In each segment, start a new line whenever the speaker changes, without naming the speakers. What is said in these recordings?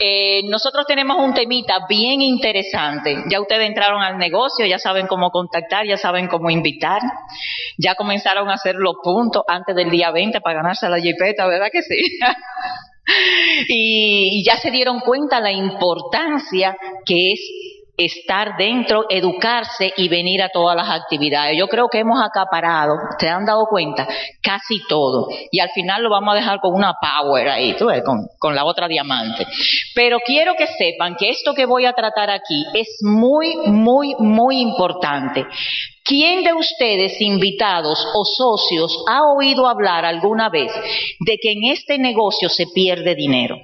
Eh, nosotros tenemos un temita bien interesante. Ya ustedes entraron al negocio, ya saben cómo contactar, ya saben cómo invitar. Ya comenzaron a hacer los puntos antes del día 20 para ganarse la jipeta, ¿verdad que sí? y ya se dieron cuenta la importancia que es estar dentro, educarse y venir a todas las actividades. Yo creo que hemos acaparado, ¿se han dado cuenta? Casi todo. Y al final lo vamos a dejar con una power ahí, ¿tú ves? Con, con la otra diamante. Pero quiero que sepan que esto que voy a tratar aquí es muy, muy, muy importante. ¿Quién de ustedes, invitados o socios, ha oído hablar alguna vez de que en este negocio se pierde dinero?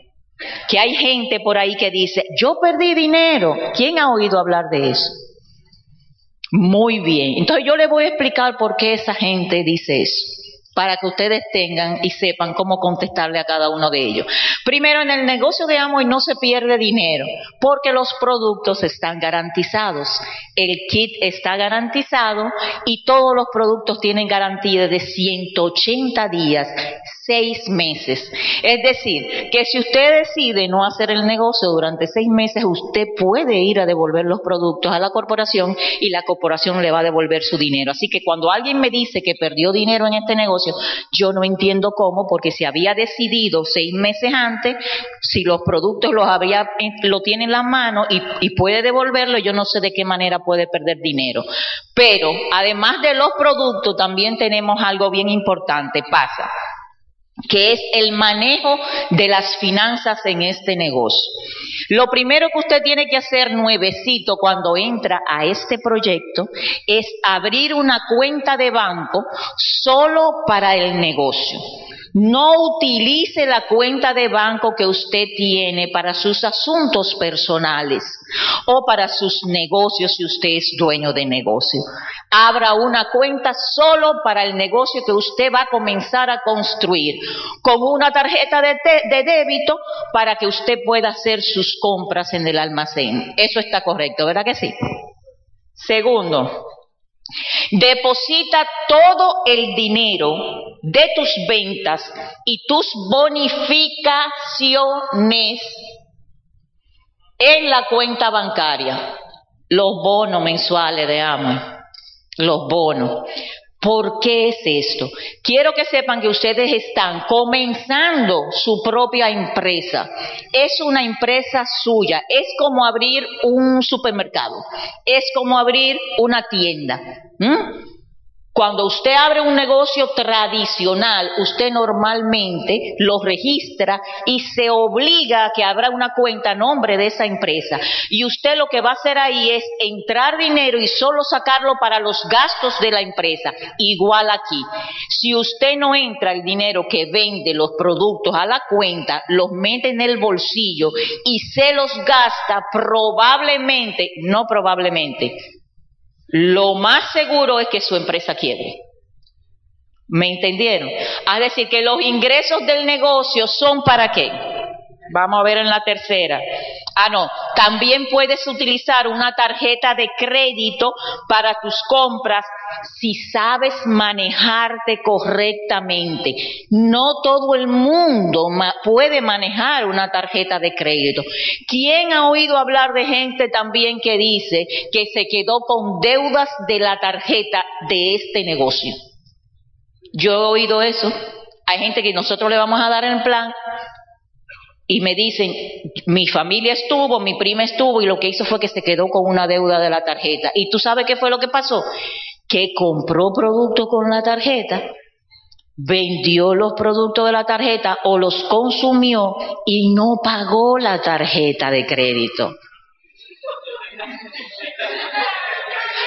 Que hay gente por ahí que dice, yo perdí dinero. ¿Quién ha oído hablar de eso? Muy bien. Entonces yo le voy a explicar por qué esa gente dice eso para que ustedes tengan y sepan cómo contestarle a cada uno de ellos. Primero, en el negocio de Amway no se pierde dinero porque los productos están garantizados. El kit está garantizado y todos los productos tienen garantía de 180 días seis meses. Es decir, que si usted decide no hacer el negocio durante seis meses, usted puede ir a devolver los productos a la corporación y la corporación le va a devolver su dinero. Así que cuando alguien me dice que perdió dinero en este negocio, yo no entiendo cómo, porque si había decidido seis meses antes, si los productos los había, lo tiene en la mano y, y puede devolverlo, yo no sé de qué manera puede perder dinero. Pero además de los productos, también tenemos algo bien importante. Pasa que es el manejo de las finanzas en este negocio. Lo primero que usted tiene que hacer nuevecito cuando entra a este proyecto es abrir una cuenta de banco solo para el negocio. No utilice la cuenta de banco que usted tiene para sus asuntos personales o para sus negocios si usted es dueño de negocio. Abra una cuenta solo para el negocio que usted va a comenzar a construir con una tarjeta de, débito para que usted pueda hacer sus compras en el almacén. Eso está correcto, ¿verdad que sí? Segundo, Deposita todo el dinero de tus ventas y tus bonificaciones en la cuenta bancaria. Los bonos mensuales de AMO, los bonos. ¿Por qué es esto? Quiero que sepan que ustedes están comenzando su propia empresa. Es una empresa suya. Es como abrir un supermercado. Es como abrir una tienda. Cuando usted abre un negocio tradicional, usted normalmente lo registra y se obliga a que abra una cuenta a nombre de esa empresa. Y usted lo que va a hacer ahí es entrar dinero y solo sacarlo para los gastos de la empresa. Igual aquí. Si usted no entra el dinero que vende los productos a la cuenta, los mete en el bolsillo y se los gasta probablemente, no probablemente, lo más seguro es que su empresa quiebre. ¿Me entendieron? Es decir, que los ingresos del negocio son para qué? Vamos a ver en la tercera. Ah, no. También puedes utilizar una tarjeta de crédito para tus compras si sabes manejarte correctamente. No todo el mundo puede manejar una tarjeta de crédito. ¿Quién ha oído hablar de gente también que dice que se quedó con deudas de la tarjeta de este negocio? Yo he oído eso. Hay gente que nosotros le vamos a dar el plan y me dicen, mi familia estuvo, mi prima estuvo y lo que hizo fue que se quedó con una deuda de la tarjeta. ¿Y tú sabes qué fue lo que pasó? Que compró productos con la tarjeta, vendió los productos de la tarjeta o los consumió y no pagó la tarjeta de crédito.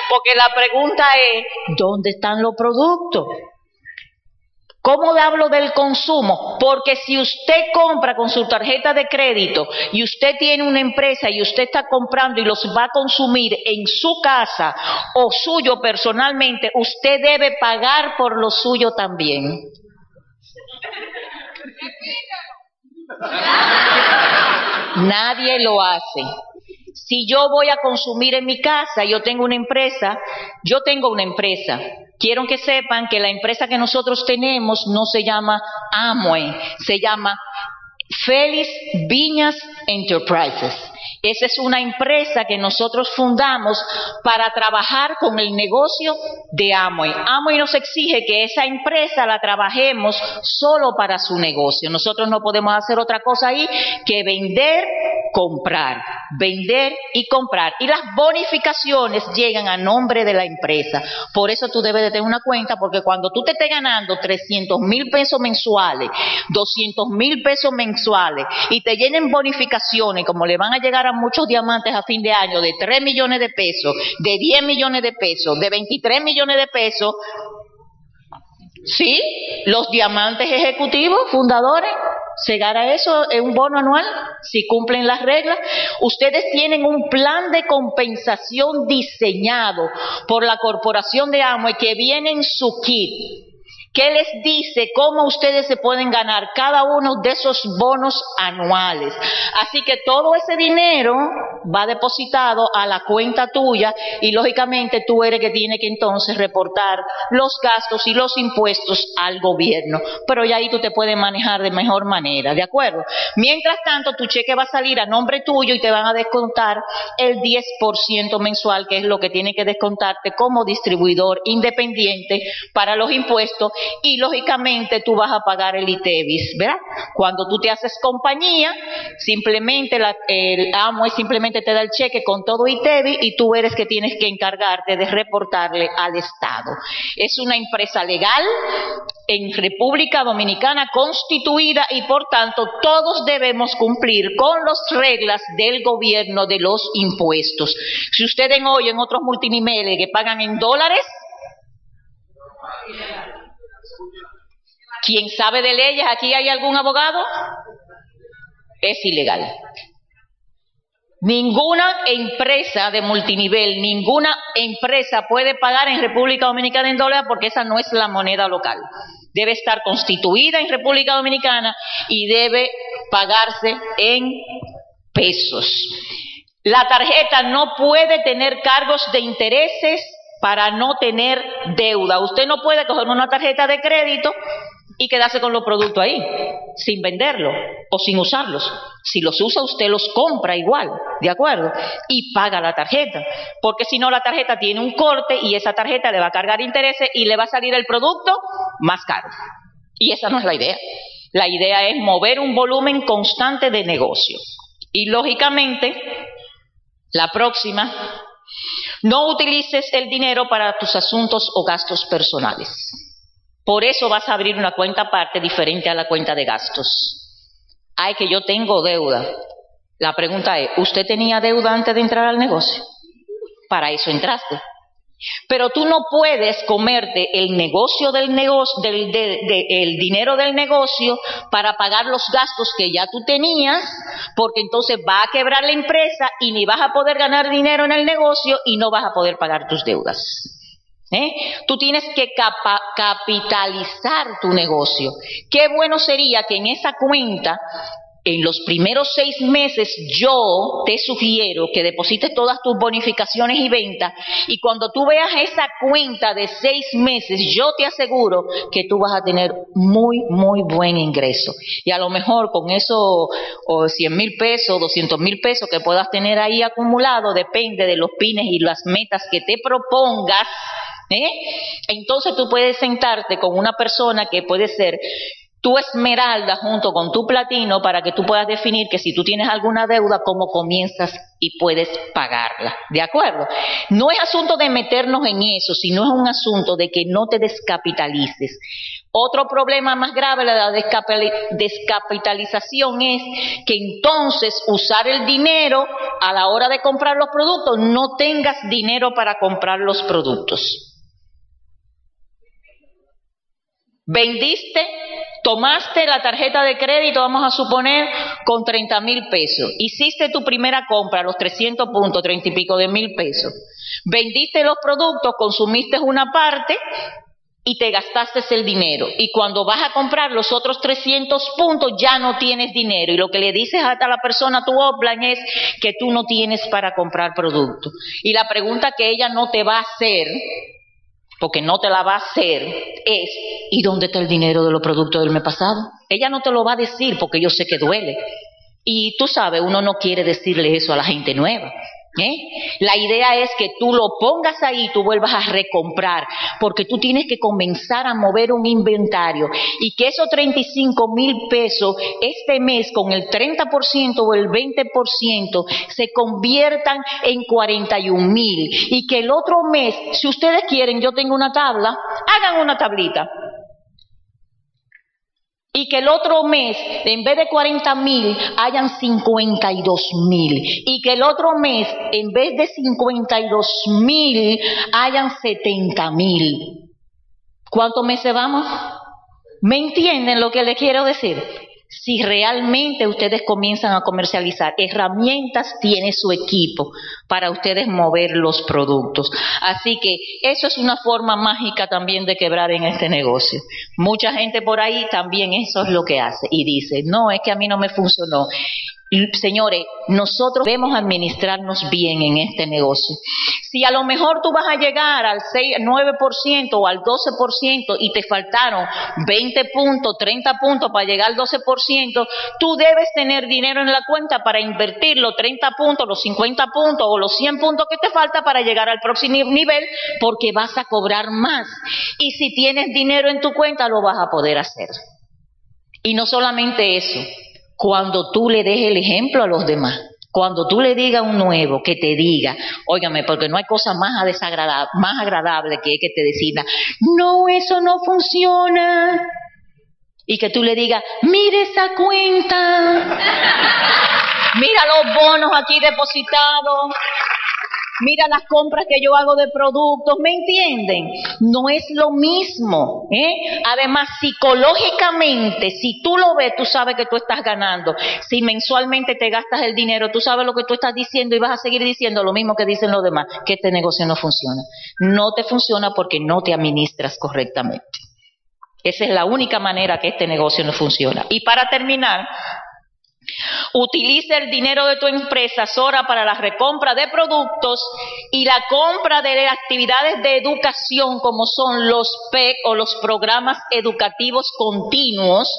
Porque la pregunta es, ¿dónde están los productos? ¿Cómo hablo del consumo? Porque si usted compra con su tarjeta de crédito y usted tiene una empresa y usted está comprando y los va a consumir en su casa o suyo personalmente, usted debe pagar por lo suyo también. Nadie lo hace. Si yo voy a consumir en mi casa, yo tengo una empresa, yo tengo una empresa quiero que sepan que la empresa que nosotros tenemos no se llama Amway, se llama Félix Viñas Enterprises. Esa es una empresa que nosotros fundamos para trabajar con el negocio de Amway. Amway nos exige que esa empresa la trabajemos solo para su negocio. Nosotros no podemos hacer otra cosa ahí que vender, comprar, vender y comprar. Y las bonificaciones llegan a nombre de la empresa. Por eso tú debes de tener una cuenta, porque cuando tú te estés ganando 300 mil pesos mensuales, 200 mil pesos mensuales, y te llenen bonificaciones, como le van a llegar a muchos diamantes a fin de año de 3 millones de pesos, de 10 millones de pesos, de 23 millones de pesos, ¿sí? Los diamantes ejecutivos, fundadores, se gana eso en un bono anual si cumplen las reglas. Ustedes tienen un plan de compensación diseñado por la corporación de Amway que viene en su kit ¿Qué les dice cómo ustedes se pueden ganar cada uno de esos bonos anuales? Así que todo ese dinero va depositado a la cuenta tuya y lógicamente tú eres que tiene que entonces reportar los gastos y los impuestos al gobierno. Pero ya ahí tú te puedes manejar de mejor manera, ¿de acuerdo? Mientras tanto, tu cheque va a salir a nombre tuyo y te van a descontar el 10% mensual, que es lo que tiene que descontarte como distribuidor independiente para los impuestos y lógicamente tú vas a pagar el ITEVIS, ¿verdad? Cuando tú te haces compañía, simplemente el AMO simplemente te da el cheque con todo ITEVIS y tú eres que tienes que encargarte de reportarle al Estado. Es una empresa legal en República Dominicana constituida y por tanto todos debemos cumplir con las reglas del gobierno de los impuestos. Si ustedes hoy en otros multiniveles que pagan en dólares, ¿Quién sabe de leyes? ¿Aquí hay algún abogado? Es ilegal. Ninguna empresa de multinivel, ninguna empresa puede pagar en República Dominicana en dólares porque esa no es la moneda local. Debe estar constituida en República Dominicana y debe pagarse en pesos. La tarjeta no puede tener cargos de intereses para no tener deuda. Usted no puede coger una tarjeta de crédito y quedarse con los productos ahí, sin venderlos o sin usarlos. Si los usa, usted los compra igual, ¿de acuerdo? Y paga la tarjeta, porque si no, la tarjeta tiene un corte y esa tarjeta le va a cargar intereses y le va a salir el producto más caro. Y esa no es la idea. La idea es mover un volumen constante de negocio. Y lógicamente, la próxima, no utilices el dinero para tus asuntos o gastos personales. Por eso vas a abrir una cuenta aparte diferente a la cuenta de gastos. Ay, que yo tengo deuda. La pregunta es, ¿usted tenía deuda antes de entrar al negocio? Para eso entraste. Pero tú no puedes comerte el negocio del negocio, del, el dinero del negocio para pagar los gastos que ya tú tenías, porque entonces va a quebrar la empresa y ni vas a poder ganar dinero en el negocio y no vas a poder pagar tus deudas. ¿Eh? Tú tienes que capitalizar tu negocio. Qué bueno sería que en esa cuenta, en los primeros seis meses, yo te sugiero que deposites todas tus bonificaciones y ventas y cuando tú veas esa cuenta de seis meses, yo te aseguro que tú vas a tener muy, muy buen ingreso. Y a lo mejor con esos 100 mil pesos, 200 mil pesos que puedas tener ahí acumulado, depende de los pines y las metas que te propongas, ¿Eh? Entonces tú puedes sentarte con una persona que puede ser tu esmeralda junto con tu platino para que tú puedas definir que si tú tienes alguna deuda, cómo comienzas y puedes pagarla. ¿De acuerdo? No es asunto de meternos en eso, sino es un asunto de que no te descapitalices. Otro problema más grave de la descapitalización es que entonces usar el dinero a la hora de comprar los productos, no tengas dinero para comprar los productos. Vendiste, tomaste la tarjeta de crédito, vamos a suponer, con 30 mil pesos. Hiciste tu primera compra, los 300 puntos, 30 y pico de mil pesos. Vendiste los productos, consumiste una parte y te gastaste el dinero. Y cuando vas a comprar los otros 300 puntos, ya no tienes dinero. Y lo que le dices a la persona, tu offline, es que tú no tienes para comprar productos. Y la pregunta que ella no te va a hacer porque no te la va a hacer, es ¿y dónde está el dinero de los productos del mes pasado? Ella no te lo va a decir porque yo sé que duele. Y tú sabes, uno no quiere decirle eso a la gente nueva. ¿Eh? La idea es que tú lo pongas ahí y tú vuelvas a recomprar, porque tú tienes que comenzar a mover un inventario y que esos 35 mil pesos este mes con el 30% o el 20% se conviertan en 41 mil y que el otro mes, si ustedes quieren, yo tengo una tabla, hagan una tablita y que el otro mes, en vez de 40 mil, hayan 52 mil. Y que el otro mes, en vez de 52 mil, hayan 70 mil. ¿Cuántos meses vamos? ¿Me entienden lo que les quiero decir? Si realmente ustedes comienzan a comercializar. Herramientas tiene su equipo para ustedes mover los productos. Así que eso es una forma mágica también de quebrar en este negocio. Mucha gente por ahí también eso es lo que hace y dice, no, es que a mí no me funcionó. Señores, nosotros debemos administrarnos bien en este negocio. Si a lo mejor tú vas a llegar al 6, 9% o al 12% y te faltaron 20 puntos, 30 puntos para llegar al 12%, tú debes tener dinero en la cuenta para invertir los 30 puntos, los 50 puntos o los 100 puntos que te falta para llegar al próximo nivel porque vas a cobrar más. Y si tienes dinero en tu cuenta lo vas a poder hacer. Y no solamente eso, cuando tú le des el ejemplo a los demás. Cuando tú le digas a un nuevo que te diga, óigame, porque no hay cosa más más agradable que que te decida, no, eso no funciona. Y que tú le digas, mire esa cuenta, mira los bonos aquí depositados, mira las compras que yo hago de productos, ¿me entienden? No es lo mismo. ¿eh? Además, psicológicamente, si tú lo ves, tú sabes que tú estás ganando. Si mensualmente te gastas el dinero, tú sabes lo que tú estás diciendo y vas a seguir diciendo lo mismo que dicen los demás, que este negocio no funciona. No te funciona porque no te administras correctamente. Esa es la única manera que este negocio no funciona. Y para terminar, Utiliza el dinero de tu empresa, Sora, para la recompra de productos y la compra de actividades de educación como son los PEC o los programas educativos continuos,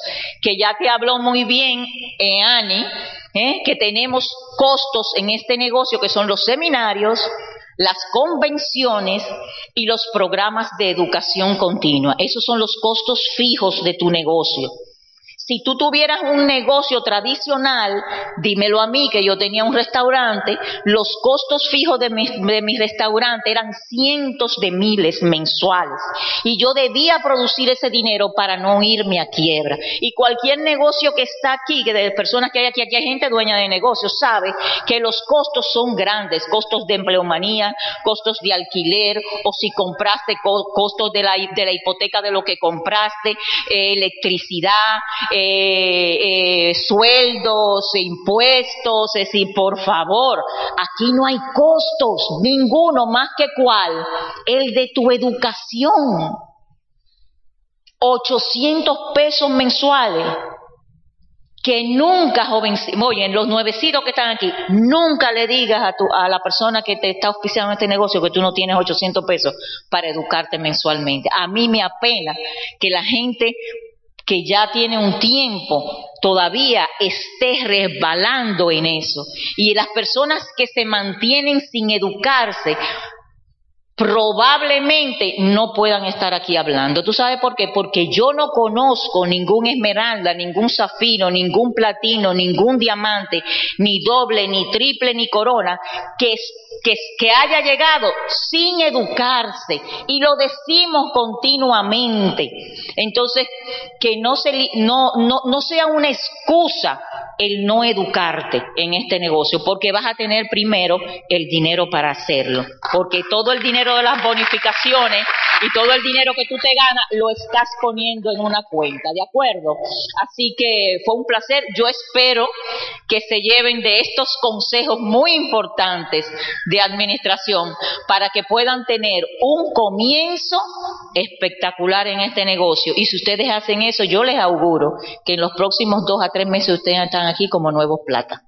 que ya te habló muy bien eh, Ani, eh, que tenemos costos en este negocio que son los seminarios, las convenciones y los programas de educación continua. Esos son los costos fijos de tu negocio. Si tú tuvieras un negocio tradicional, dímelo a mí que yo tenía un restaurante, los costos fijos de mi, restaurante eran cientos de miles mensuales y yo debía producir ese dinero para no irme a quiebra. Y cualquier negocio que está aquí, que de personas que hay aquí, aquí hay gente dueña de negocios, sabe que los costos son grandes, costos de empleomanía, costos de alquiler o si compraste costos de la, de la hipoteca de lo que compraste, eh, electricidad, eh, eh, sueldos, impuestos, es decir, por favor, aquí no hay costos, ninguno más que cuál, el de tu educación. 800 pesos mensuales que nunca, joven, oye, los nuevecitos que están aquí, nunca le digas a, tu, a la persona que te está auspiciando este negocio que tú no tienes 800 pesos para educarte mensualmente. A mí me apena que la gente que ya tiene un tiempo todavía esté resbalando en eso. Y las personas que se mantienen sin educarse probablemente no puedan estar aquí hablando. ¿Tú sabes por qué? Porque yo no conozco ningún esmeralda, ningún zafiro, ningún platino, ningún diamante, ni doble, ni triple, ni corona, que, que, haya llegado sin educarse. Y lo decimos continuamente. Entonces, que no, se, no sea una excusa el no educarte en este negocio, porque vas a tener primero el dinero para hacerlo, porque todo el dinero de las bonificaciones y todo el dinero que tú te ganas lo estás poniendo en una cuenta, ¿de acuerdo? Así que fue un placer, yo espero que se lleven de estos consejos muy importantes de administración para que puedan tener un comienzo espectacular en este negocio y si ustedes hacen eso, yo les auguro que en los próximos dos a tres meses ustedes están aquí como nuevos plata.